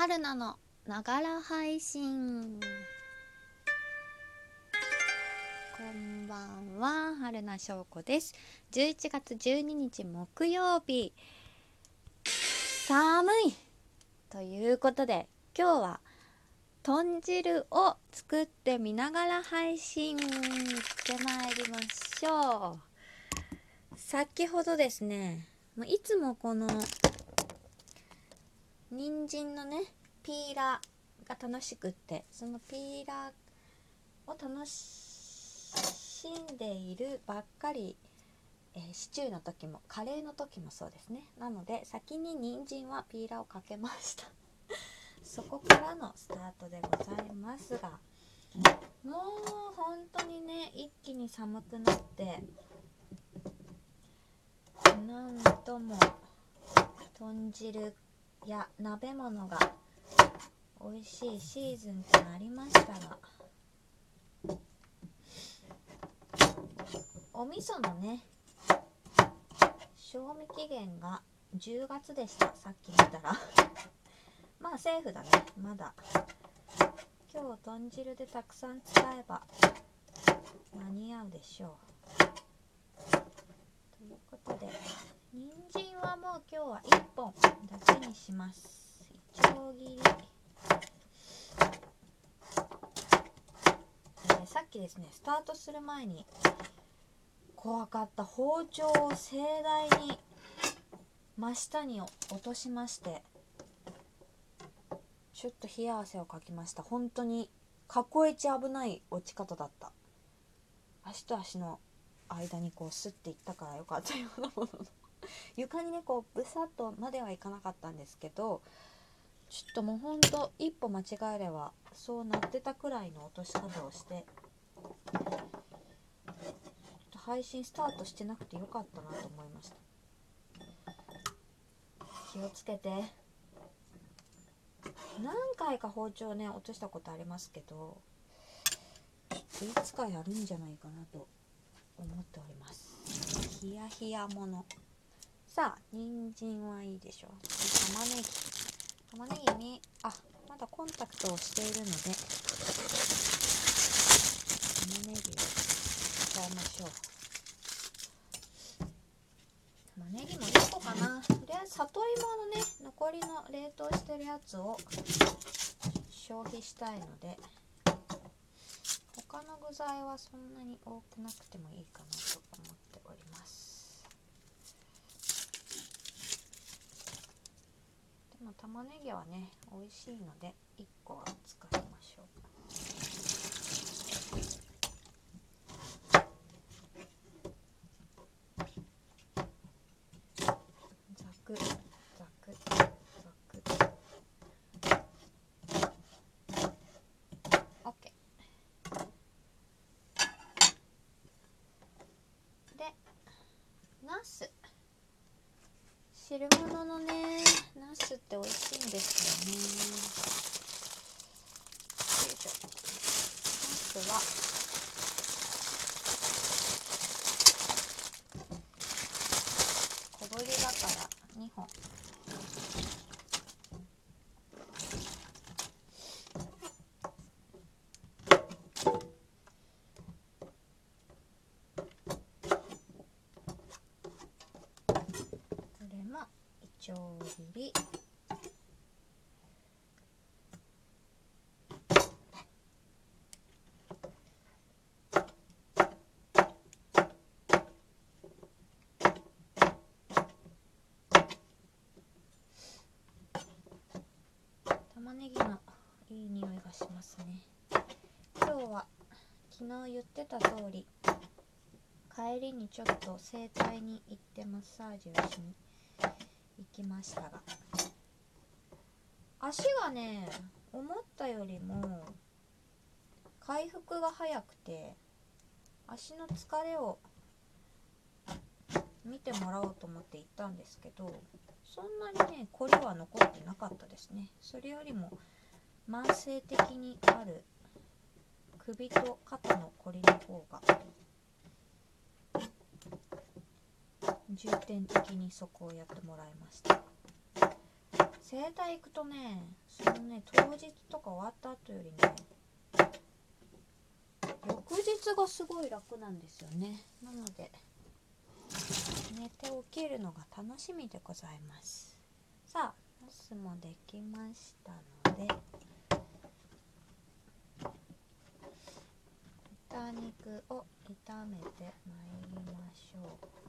春菜のながら配信。こんばんは春菜翔子です。11月12日木曜日。寒い。ということで今日は豚汁を作ってみながら配信。してまいりましょう。先ほどですねいつもこの人参のねピーラーが楽しくってそのピーラーを楽しんでいるばっかり、えー、シチューの時もカレーの時もそうですね。なので先に人参はピーラーをかけました。そこからのスタートでございますがもう本当にね一気に寒くなってなんとも豚汁や鍋物が美味しいシーズンとなりましたがお味噌のね賞味期限が10月でした。さっき見たら。まあセーフだね。まだ。今日豚汁でたくさん使えば間に合うでしょうということで人参はもう今日は1本だけに。しますいちょう切り、えー、さっきですねスタートする前に怖かった包丁を盛大に真下に落としましてちょっと冷や汗をかきました。本当に過去一危ない落ち方だった。足と足の間にこうスッていったからよかったようなものの。床にねこうブサッとまではいかなかったんですけどちょっともうほんと一歩間違えればそうなってたくらいの落とし方をして配信スタートしてなくてよかったなと思いました。気をつけて。何回か包丁ね落としたことありますけどいつかやるんじゃないかなと思っております。ヒヤヒヤもの。さあ人参はいいでしょう。玉ねぎ。玉ねぎにあまだコンタクトをしているので。玉ねぎを使いましょう。玉ねぎも1個かな。とりあえず里芋のね残りの冷凍してるやつを消費したいので。他の具材はそんなに多くなくてもいいかなと思っております。でも玉ねぎはね美味しいので1個は使いましょう。ざくざくざく OK でナス。汁物のねナスって美味しいんですよね。よいしょ。ナスは小ぶりだから2本これもいちょう切り玉ねぎのいい匂いがしますね。今日は昨日言ってた通り帰りにちょっと整体に行ってマッサージをしにきましたが。足がね思ったよりも回復が早くて足の疲れを見てもらおうと思って行ったんですけどそんなにね凝りは残ってなかったですね。それよりも慢性的にある首と肩の凝りの方が重点的にそこをやってもらいました。整体行くとねそのね当日とか終わった後よりね翌日がすごい楽なんですよね。なので寝て起きるのが楽しみでございます。さあナスもできましたので豚肉を炒めてまいりましょう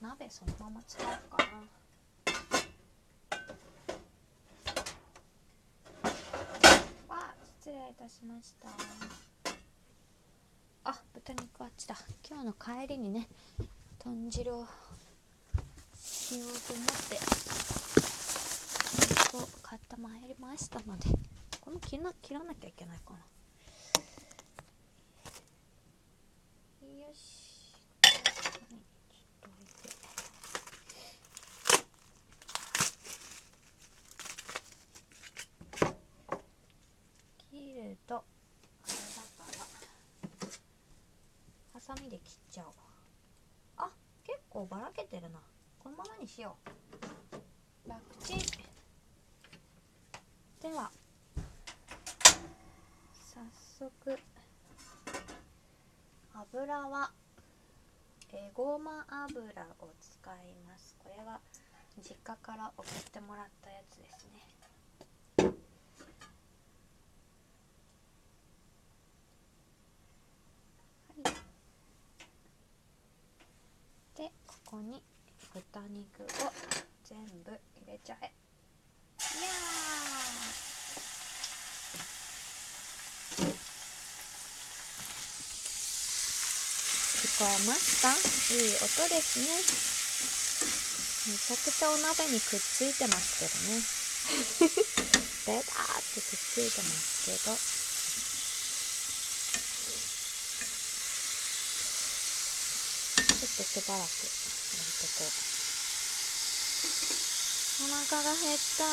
鍋そのまま使おうかな。わ失礼いたしました。あ豚肉あっちだ。今日の帰りにね豚汁をしようと思って肉を買ってまいりましたのでこの切ら切らなきゃいけないかな。よしここにちょっと置いて切るとあれだからハサミで切っちゃおうあ結構ばらけてるなこのままにしよう。楽ちん。では。早速。油は。えごま油を使います。これは。実家から送ってもらったやつですね。でここに。豚肉を全部入れちゃえ。いや聞こえました？いい音ですね。めちゃくちゃお鍋にくっついてますけどね。ベターってくっついてますけど。ちょっとしばらく。こうお腹が減った。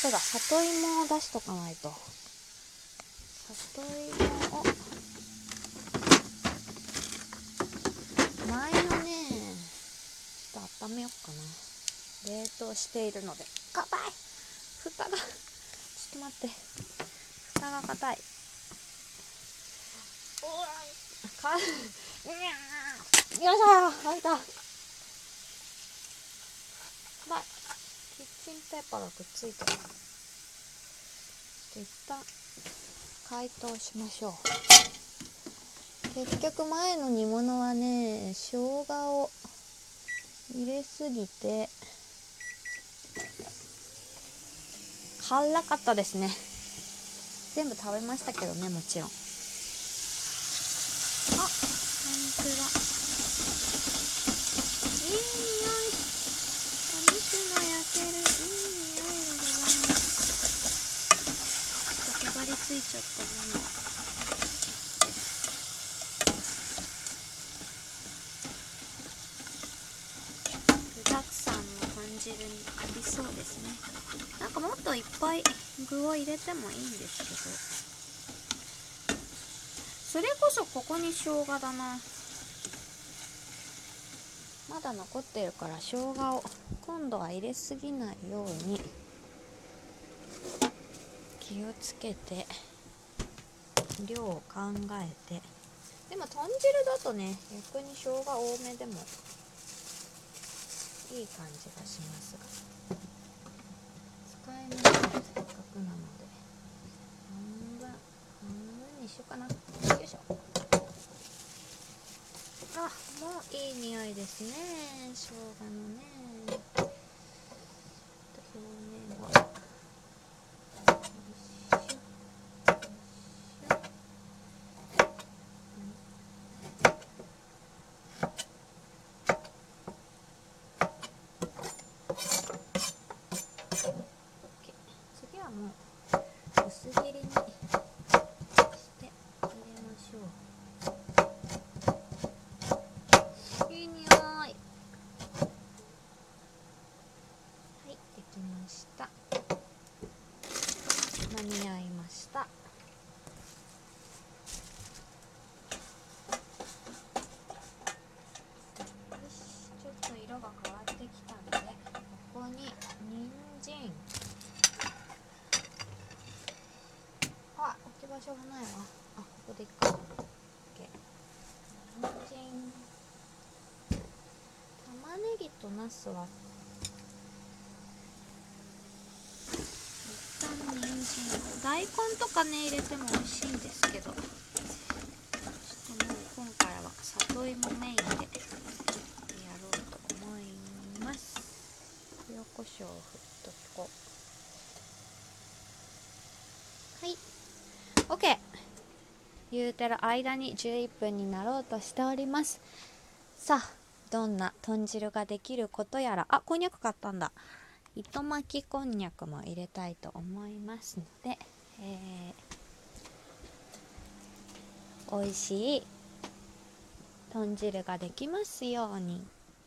そうだ里芋を出しとかないと。里芋を。前のねちょっと温めようかな。冷凍しているので。硬い。蓋が。ちょっと待って。蓋が硬い。かよいしょ開いたばいキッチンペーパーがくっついてる一旦解凍しましょう。結局前の煮物はね生姜を入れすぎて辛かったですね。全部食べましたけどねもちろんあ本当だいい匂いお肉が。焼けるいい匂いでございますちょっとへばりついちゃったもの具だくさんの豚汁にありそうですね。なんかもっといっぱい具を入れてもいいんですけど。それこそここに生姜だな。まだ残ってるから生姜を今度は入れすぎないように気をつけて量を考えて。でも豚汁だとね逆に生姜多めでもいい感じがしますが。使い物がせっかくなので半分半分にしようかなよいしょあもういい匂いですね生姜のね。した。間に合いました。よしちょっと色が変わってきたのでここに人参。あ置き場所がないわ。あここでいっか。OK 人参。玉ねぎとナスは大根とかね入れても美味しいんですけど。ちょっともう今回は里芋メインでやろうと思います。塩コショウを振っとこう。はい。OK 言うてる間に11分になろうとしております。さあどんな豚汁ができることやら。あこんにゃく買ったんだ。糸巻きこんにゃくも入れたいと思いますので、えー、美味しい豚汁ができますように。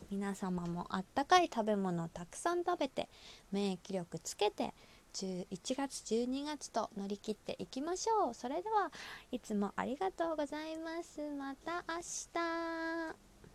皆様もあったかい食べ物をたくさん食べて免疫力つけて11月12月と乗り切っていきましょう。それではいつもありがとうございます。また明日。